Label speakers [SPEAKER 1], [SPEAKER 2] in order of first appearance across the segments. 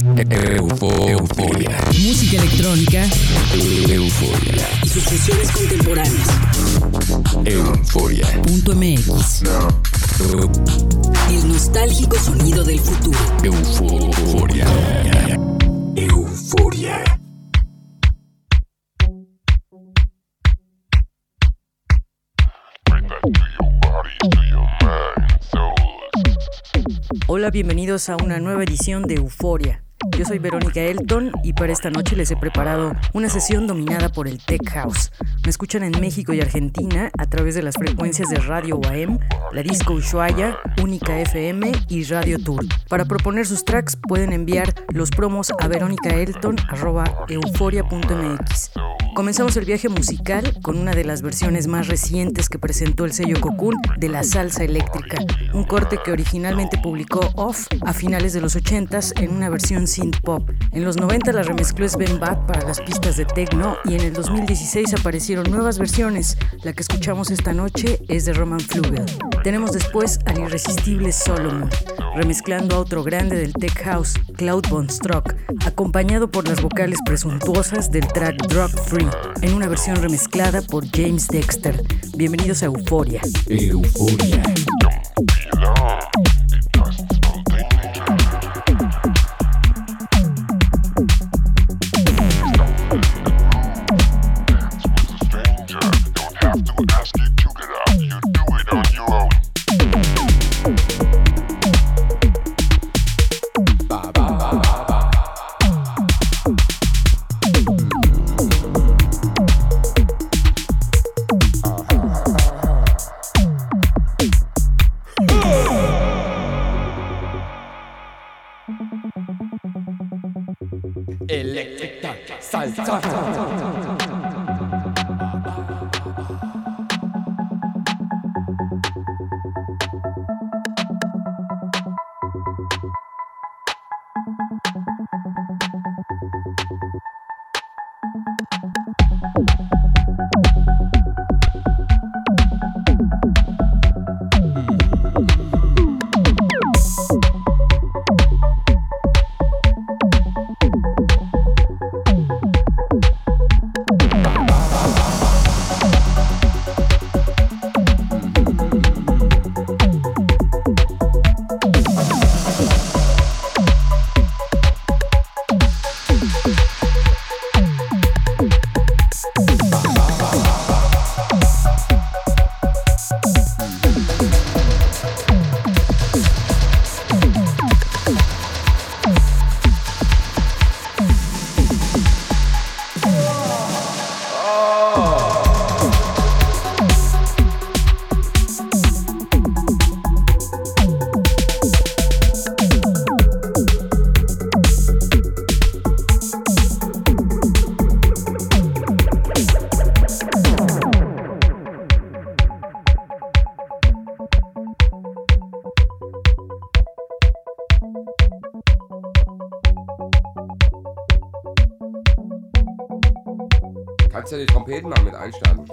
[SPEAKER 1] Eufo- euforia.
[SPEAKER 2] música electrónica
[SPEAKER 1] Euforia.
[SPEAKER 2] y sus fusiones contemporáneas.
[SPEAKER 1] Euforia.
[SPEAKER 2] Punto MX, el nostálgico sonido del futuro.
[SPEAKER 1] Euforia. Euforia.
[SPEAKER 3] Bring that to your bodies, to your mind, souls.
[SPEAKER 4] Hola, bienvenidos a una nueva edición de Euforia. Yo soy Verónica Elton y para esta noche les he preparado una sesión dominada por el Tech House. Me escuchan en México y Argentina a través de las frecuencias de Radio UAM, la Disco Ushuaia, Única FM y Radio Tour. Para proponer sus tracks pueden enviar los promos a veronicaelton.euforia.mx. Comenzamos el viaje musical con una de las versiones más recientes que presentó el sello Cocoon de la salsa eléctrica, un corte que originalmente publicó Off a finales de los 80s en una versión synth pop. En los 90 la remezcló Sven Bach para las pistas de techno y en el 2016 aparecieron nuevas versiones. La que escuchamos esta noche es de Roman Flugel. Tenemos después al irresistible Solomon, remezclando a otro grande del tech house, Cloud Von acompañado por las vocales presuntuosas del track Drug Free, en una versión remezclada por James Dexter. Bienvenidos a Euforia.
[SPEAKER 1] Euforia.
[SPEAKER 5] Salsa.
[SPEAKER 6] Kannst ja die Trompeten mal mit einstarten.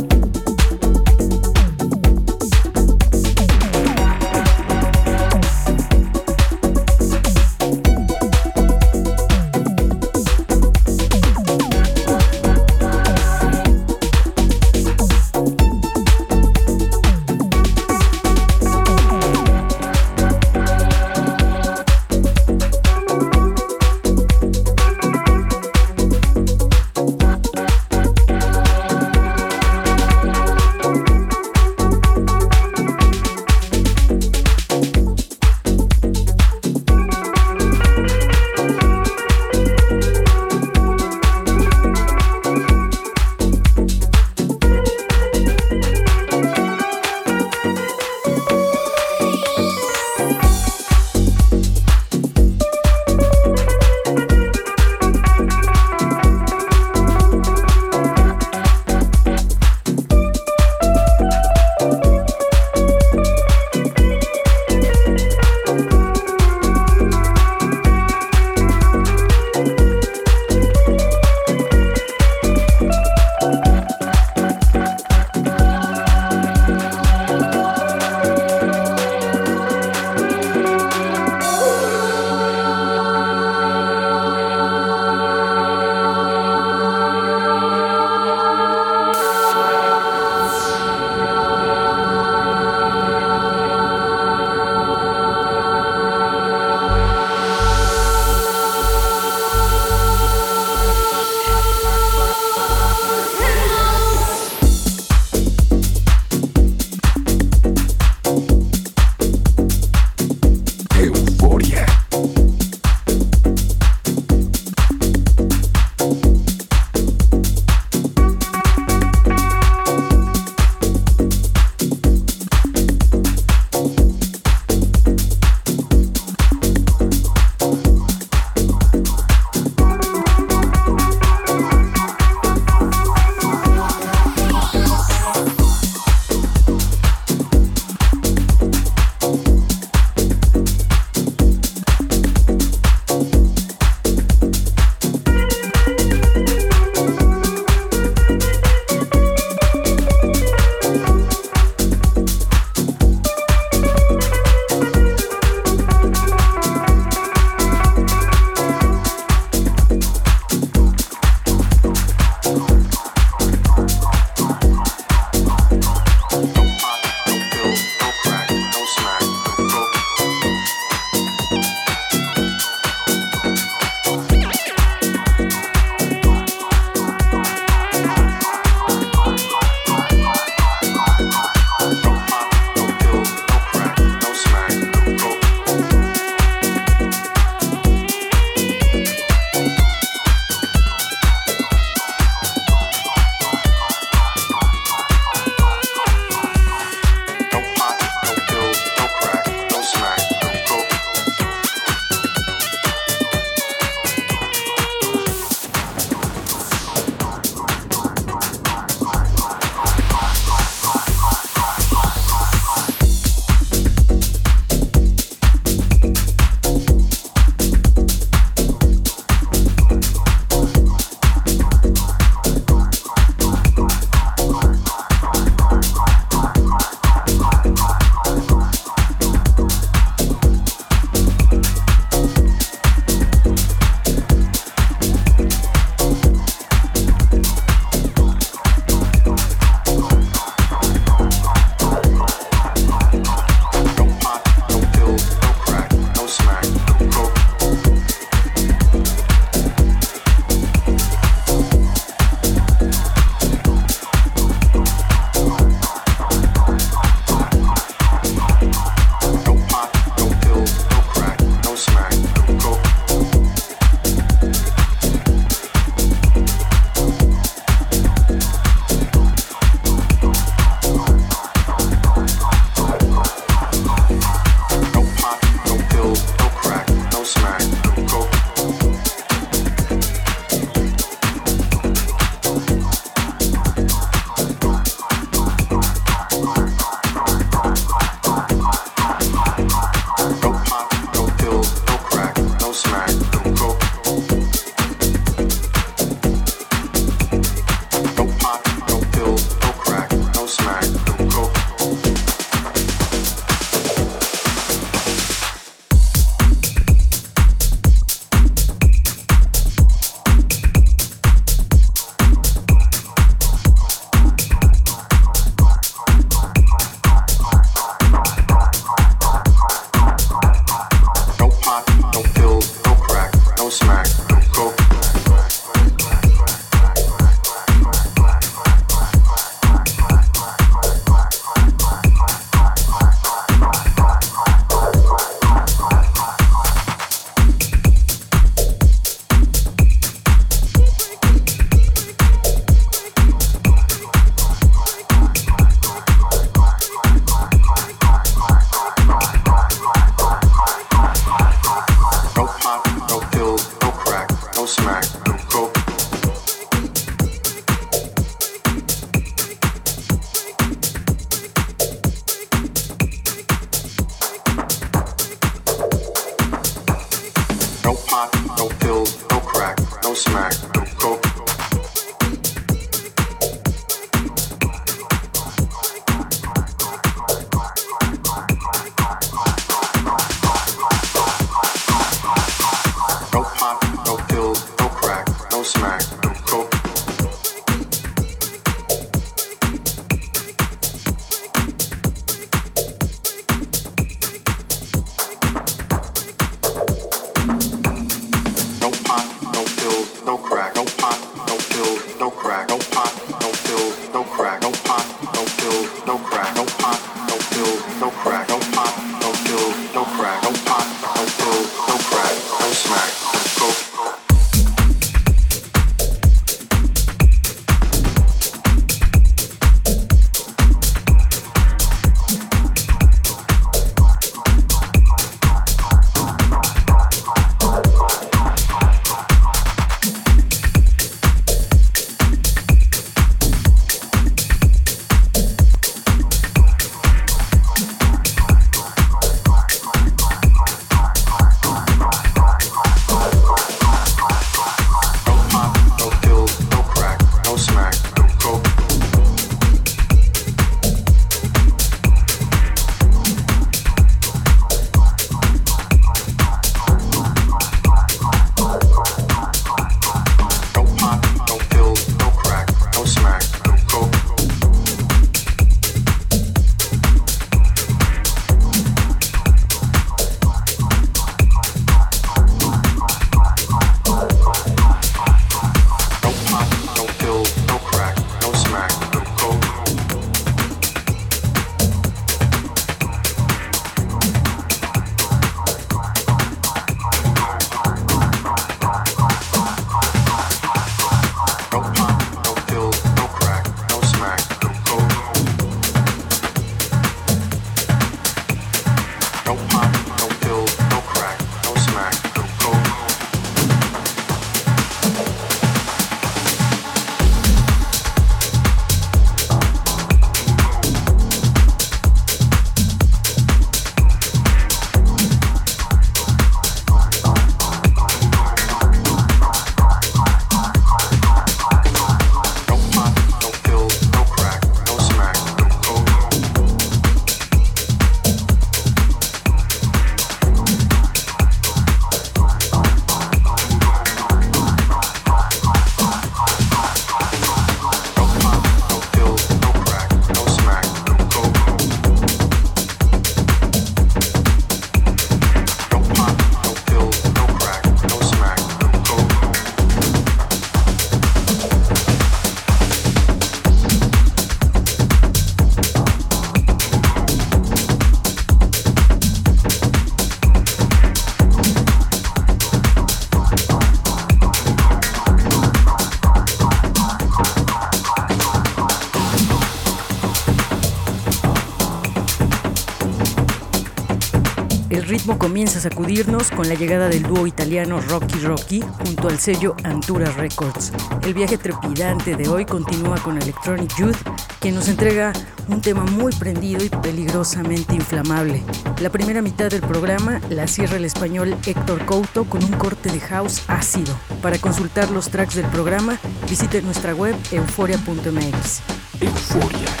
[SPEAKER 4] ritmo comienza a sacudirnos con la llegada del dúo italiano Rocky Rocky junto al sello Antura Records. El viaje trepidante de hoy continúa con Electronic Youth, que nos entrega un tema muy prendido y peligrosamente inflamable. La primera mitad del programa la cierra el español Héctor Couto con un corte de house ácido. Para consultar los tracks del programa, visite nuestra web euforia.mx.
[SPEAKER 1] Euforia.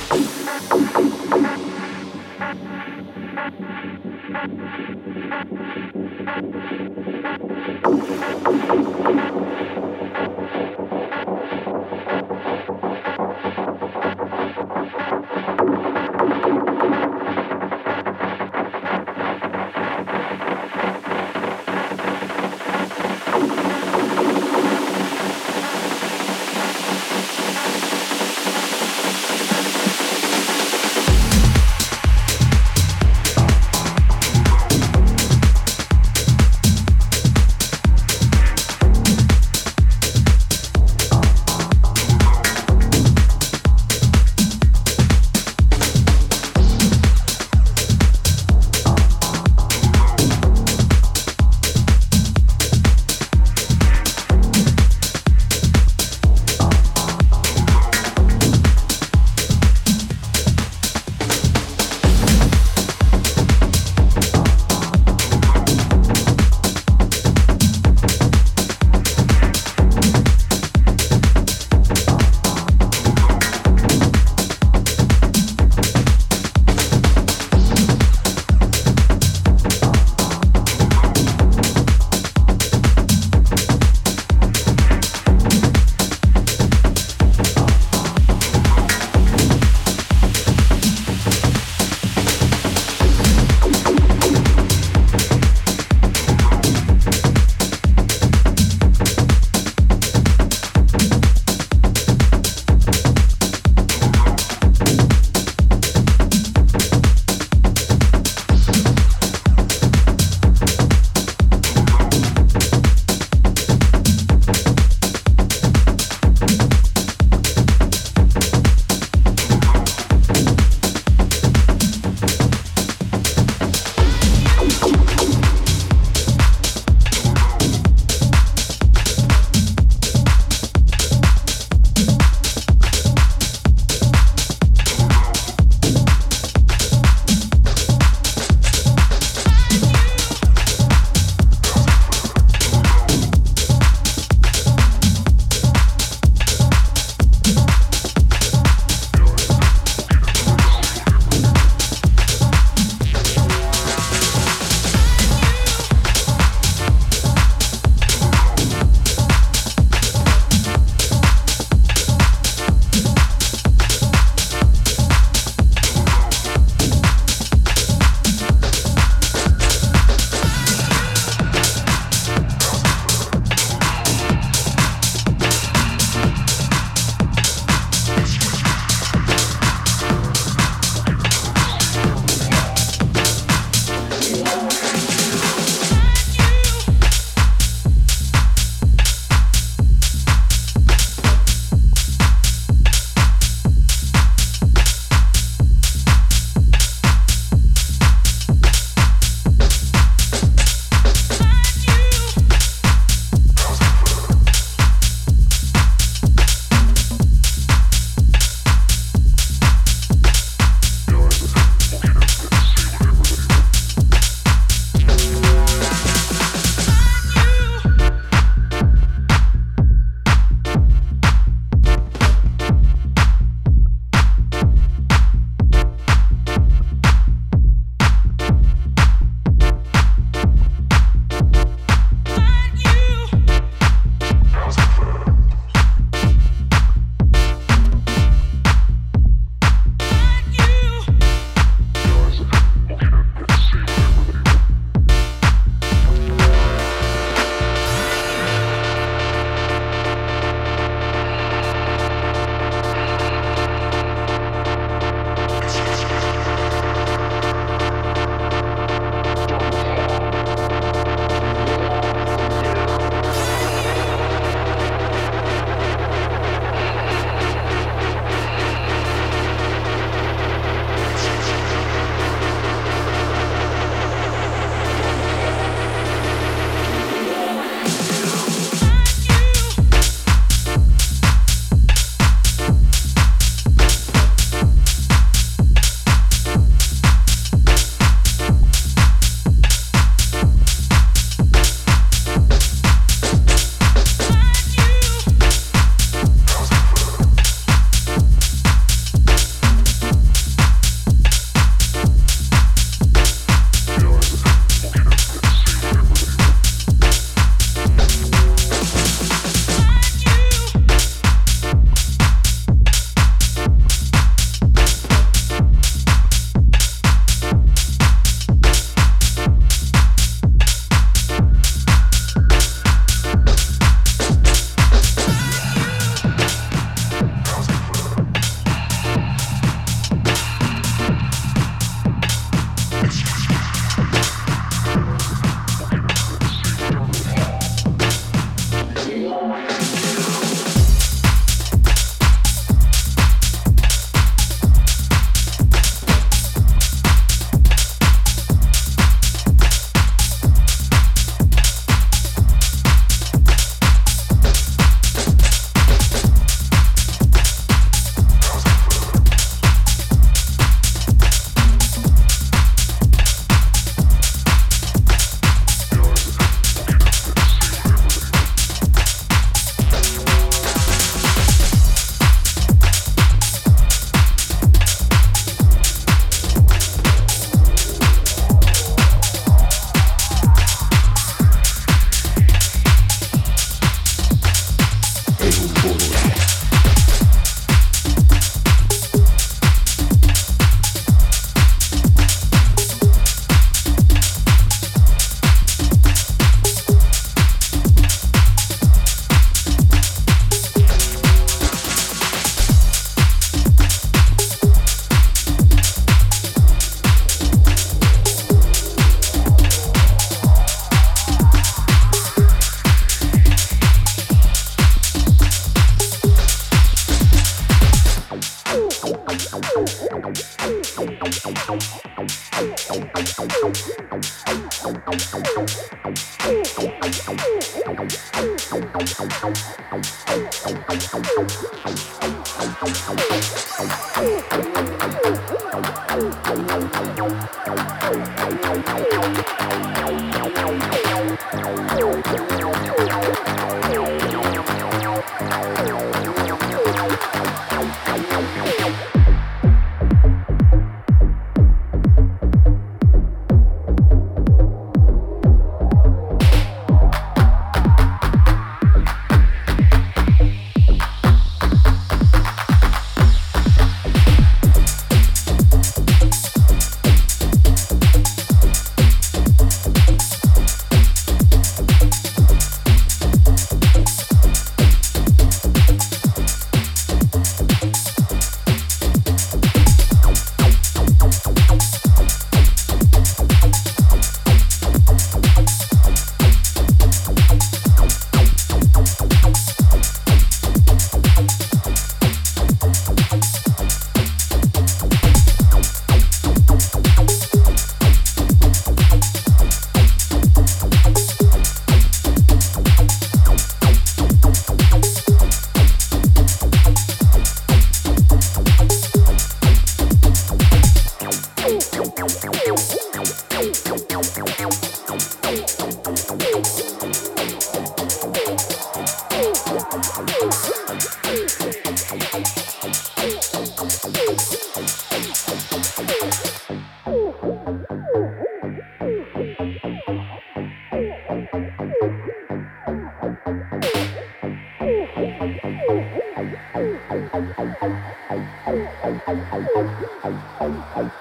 [SPEAKER 3] Bye.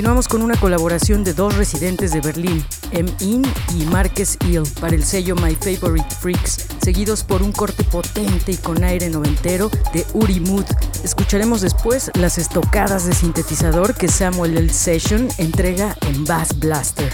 [SPEAKER 4] Continuamos con una colaboración de dos residentes de Berlín, M. In y Marques Ill, para el sello My Favorite Freaks, seguidos por un corte potente y con aire noventero de Uri Mood. Escucharemos después las estocadas de sintetizador que Samuel L. Session entrega en Bass Blaster.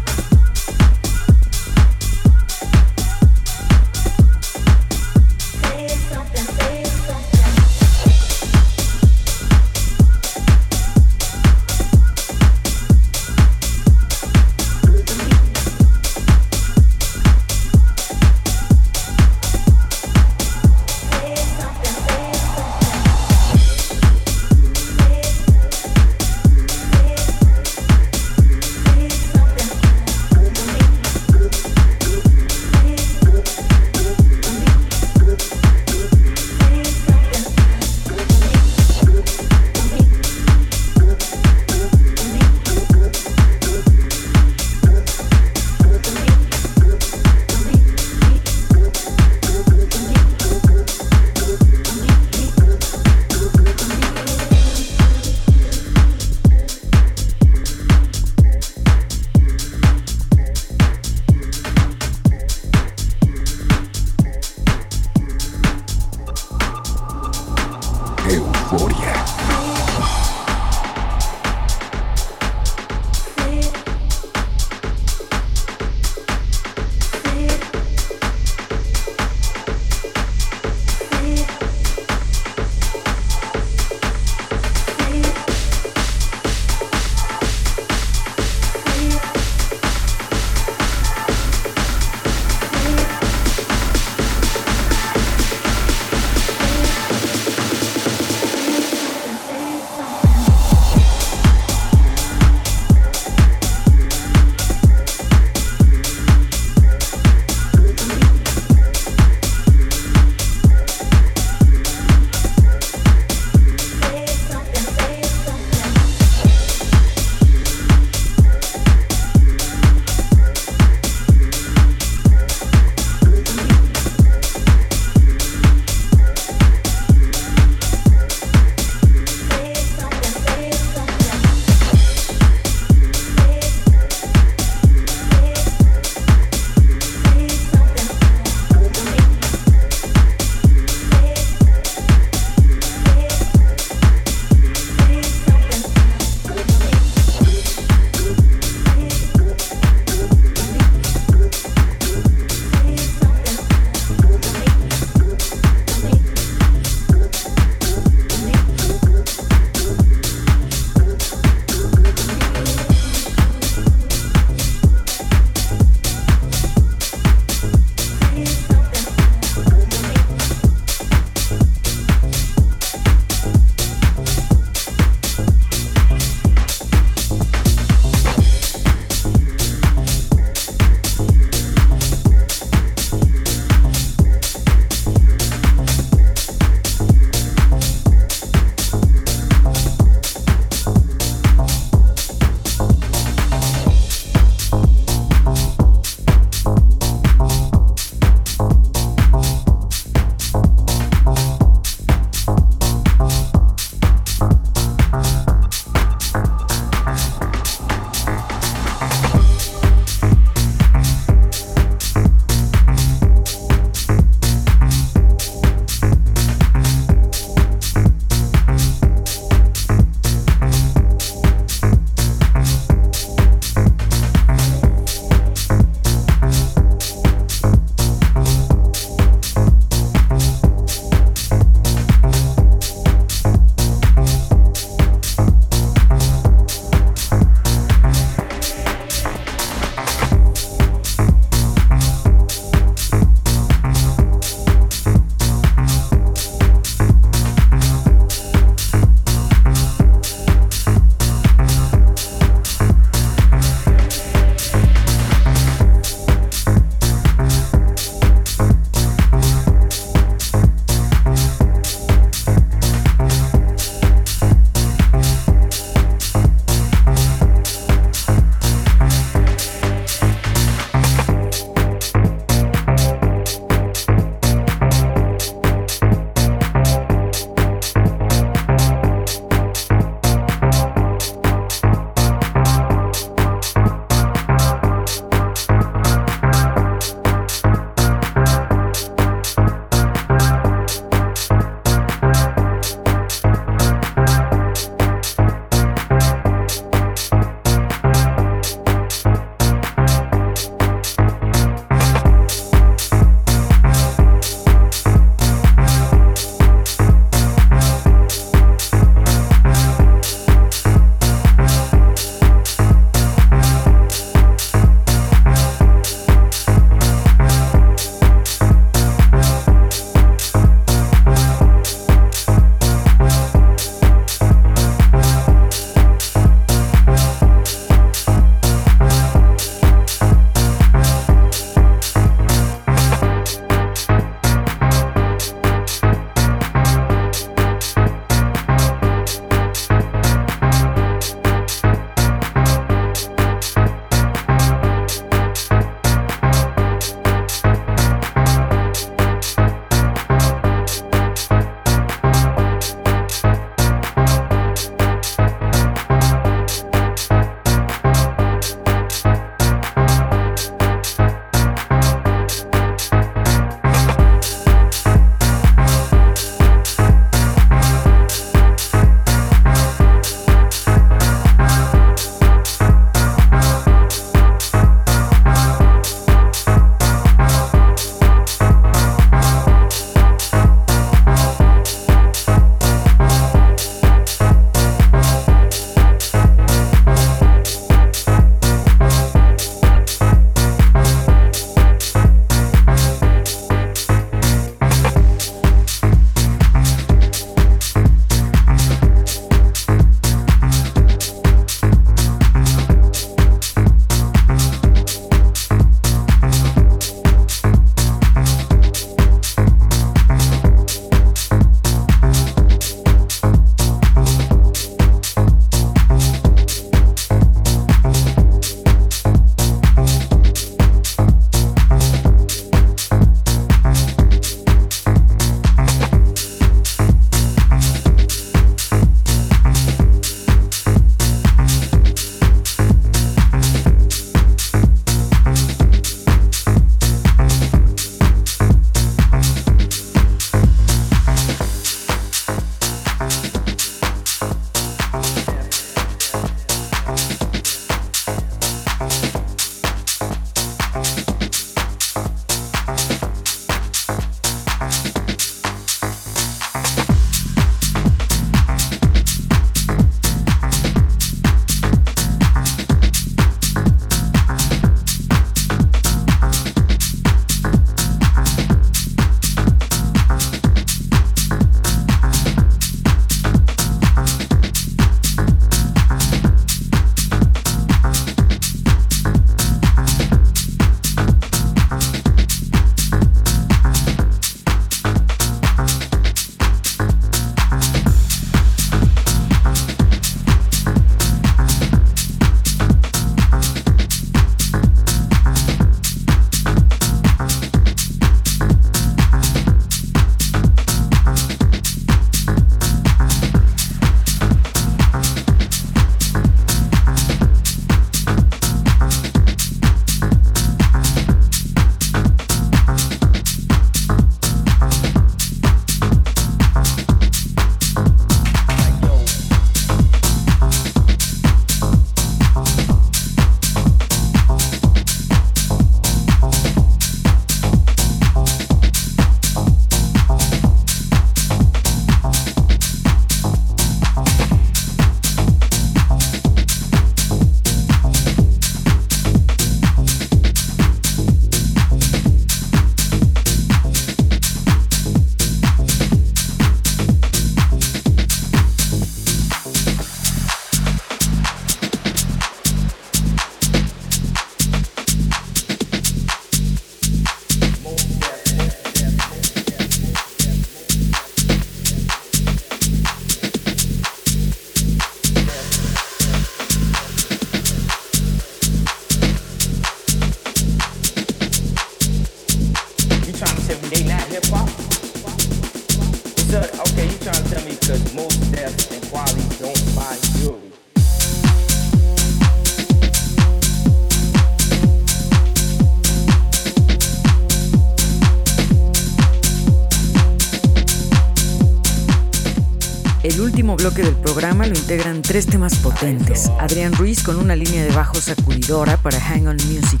[SPEAKER 4] Lo integran tres temas potentes. Adrián Ruiz con una línea de bajo sacudidora para Hang On Music.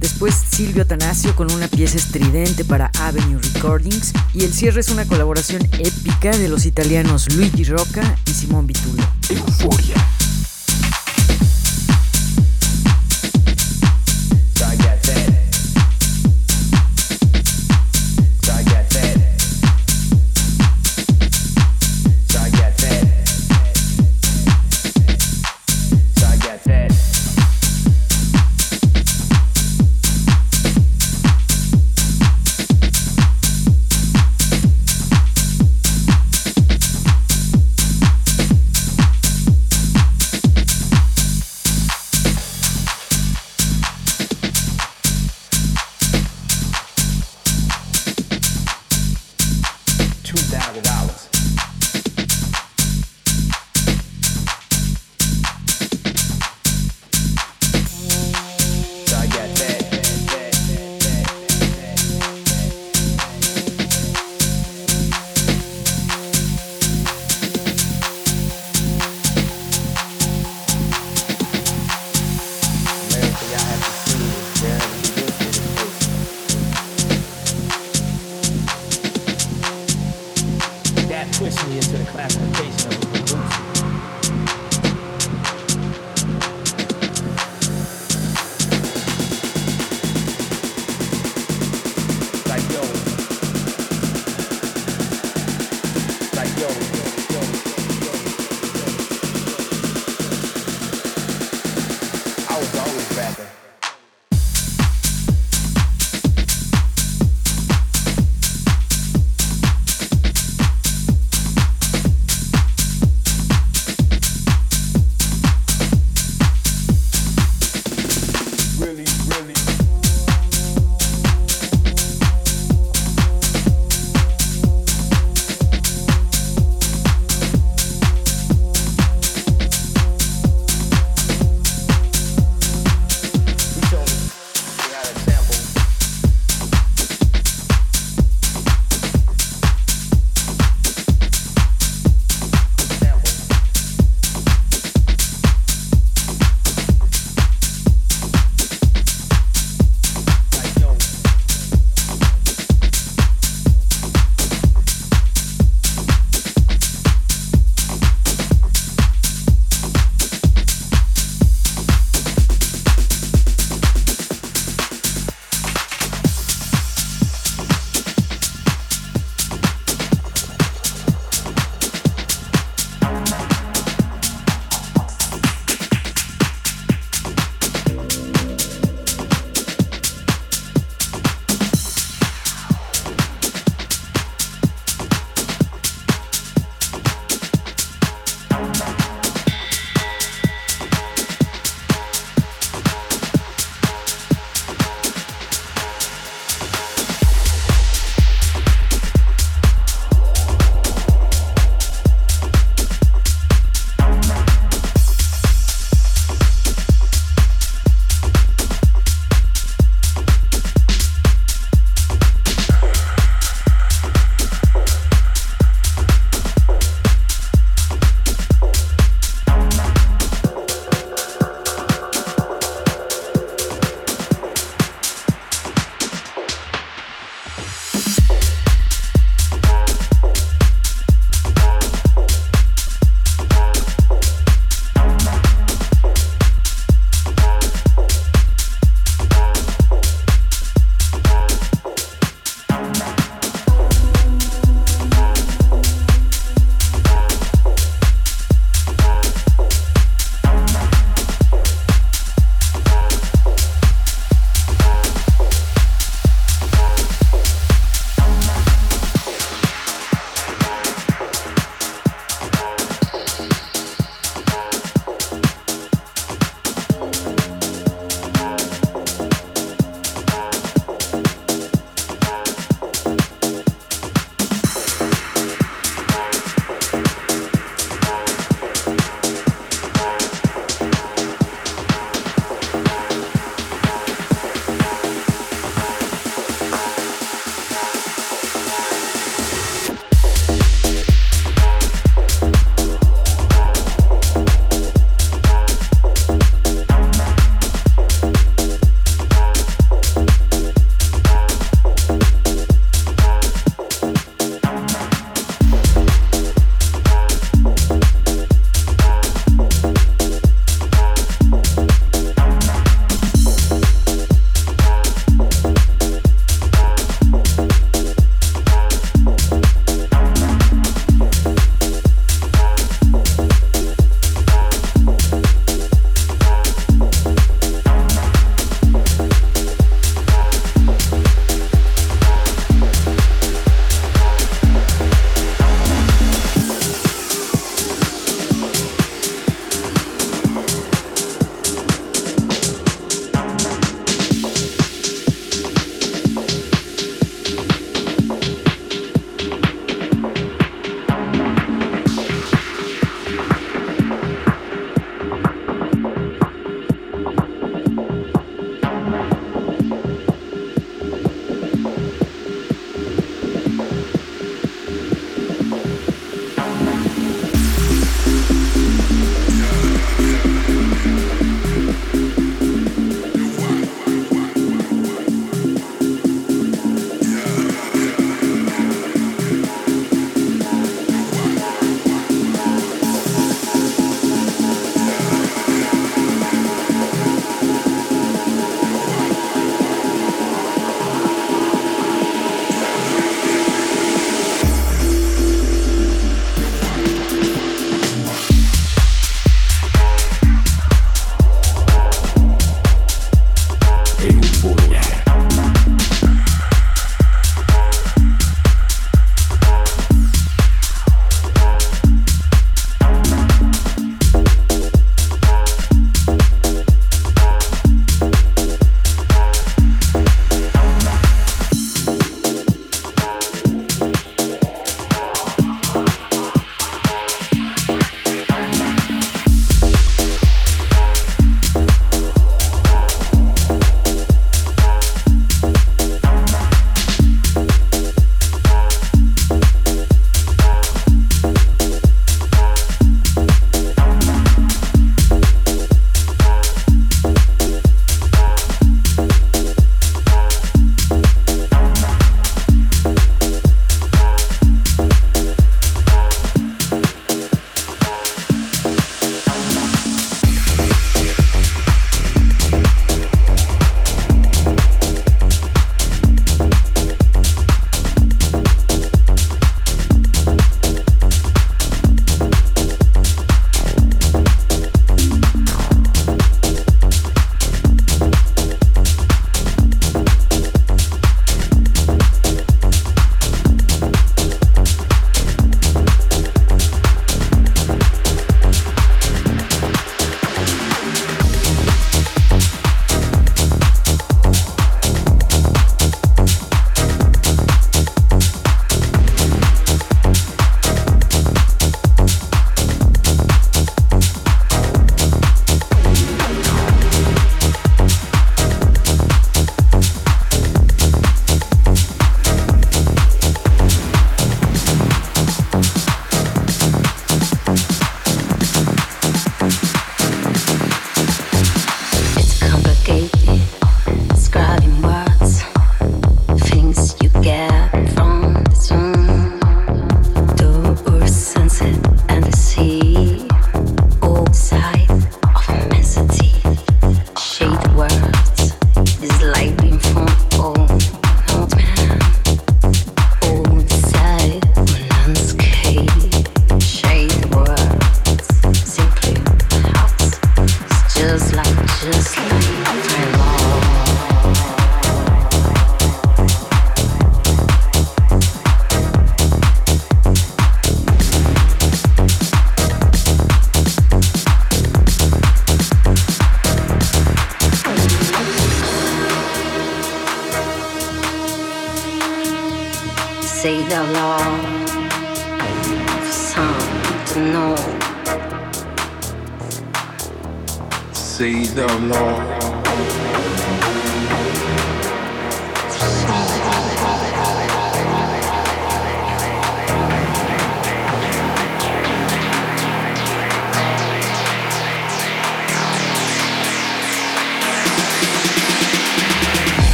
[SPEAKER 4] Después Silvio Atanasio con una pieza estridente para Avenue Recordings. Y el cierre es una colaboración épica de los italianos Luigi Rocca y Simón Vitulo.
[SPEAKER 1] Euforia.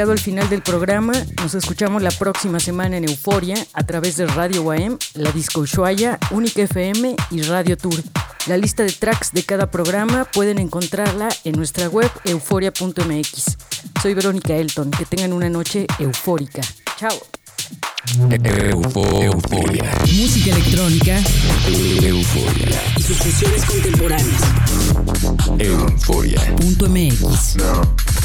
[SPEAKER 4] Llegado al final del programa. Nos escuchamos la próxima semana en Euforia a través de Radio UAM, la Disco Ushuaia, Única FM y Radio Tour. La lista de tracks de cada programa pueden encontrarla en nuestra web euforia.mx. Soy Verónica Elton. Que tengan una noche eufórica. Chao.
[SPEAKER 2] Eufo- euforia.
[SPEAKER 7] Música electrónica
[SPEAKER 2] Euforia.
[SPEAKER 7] y sus fusiones contemporáneas.
[SPEAKER 2] Euforia.
[SPEAKER 7] Punto MX.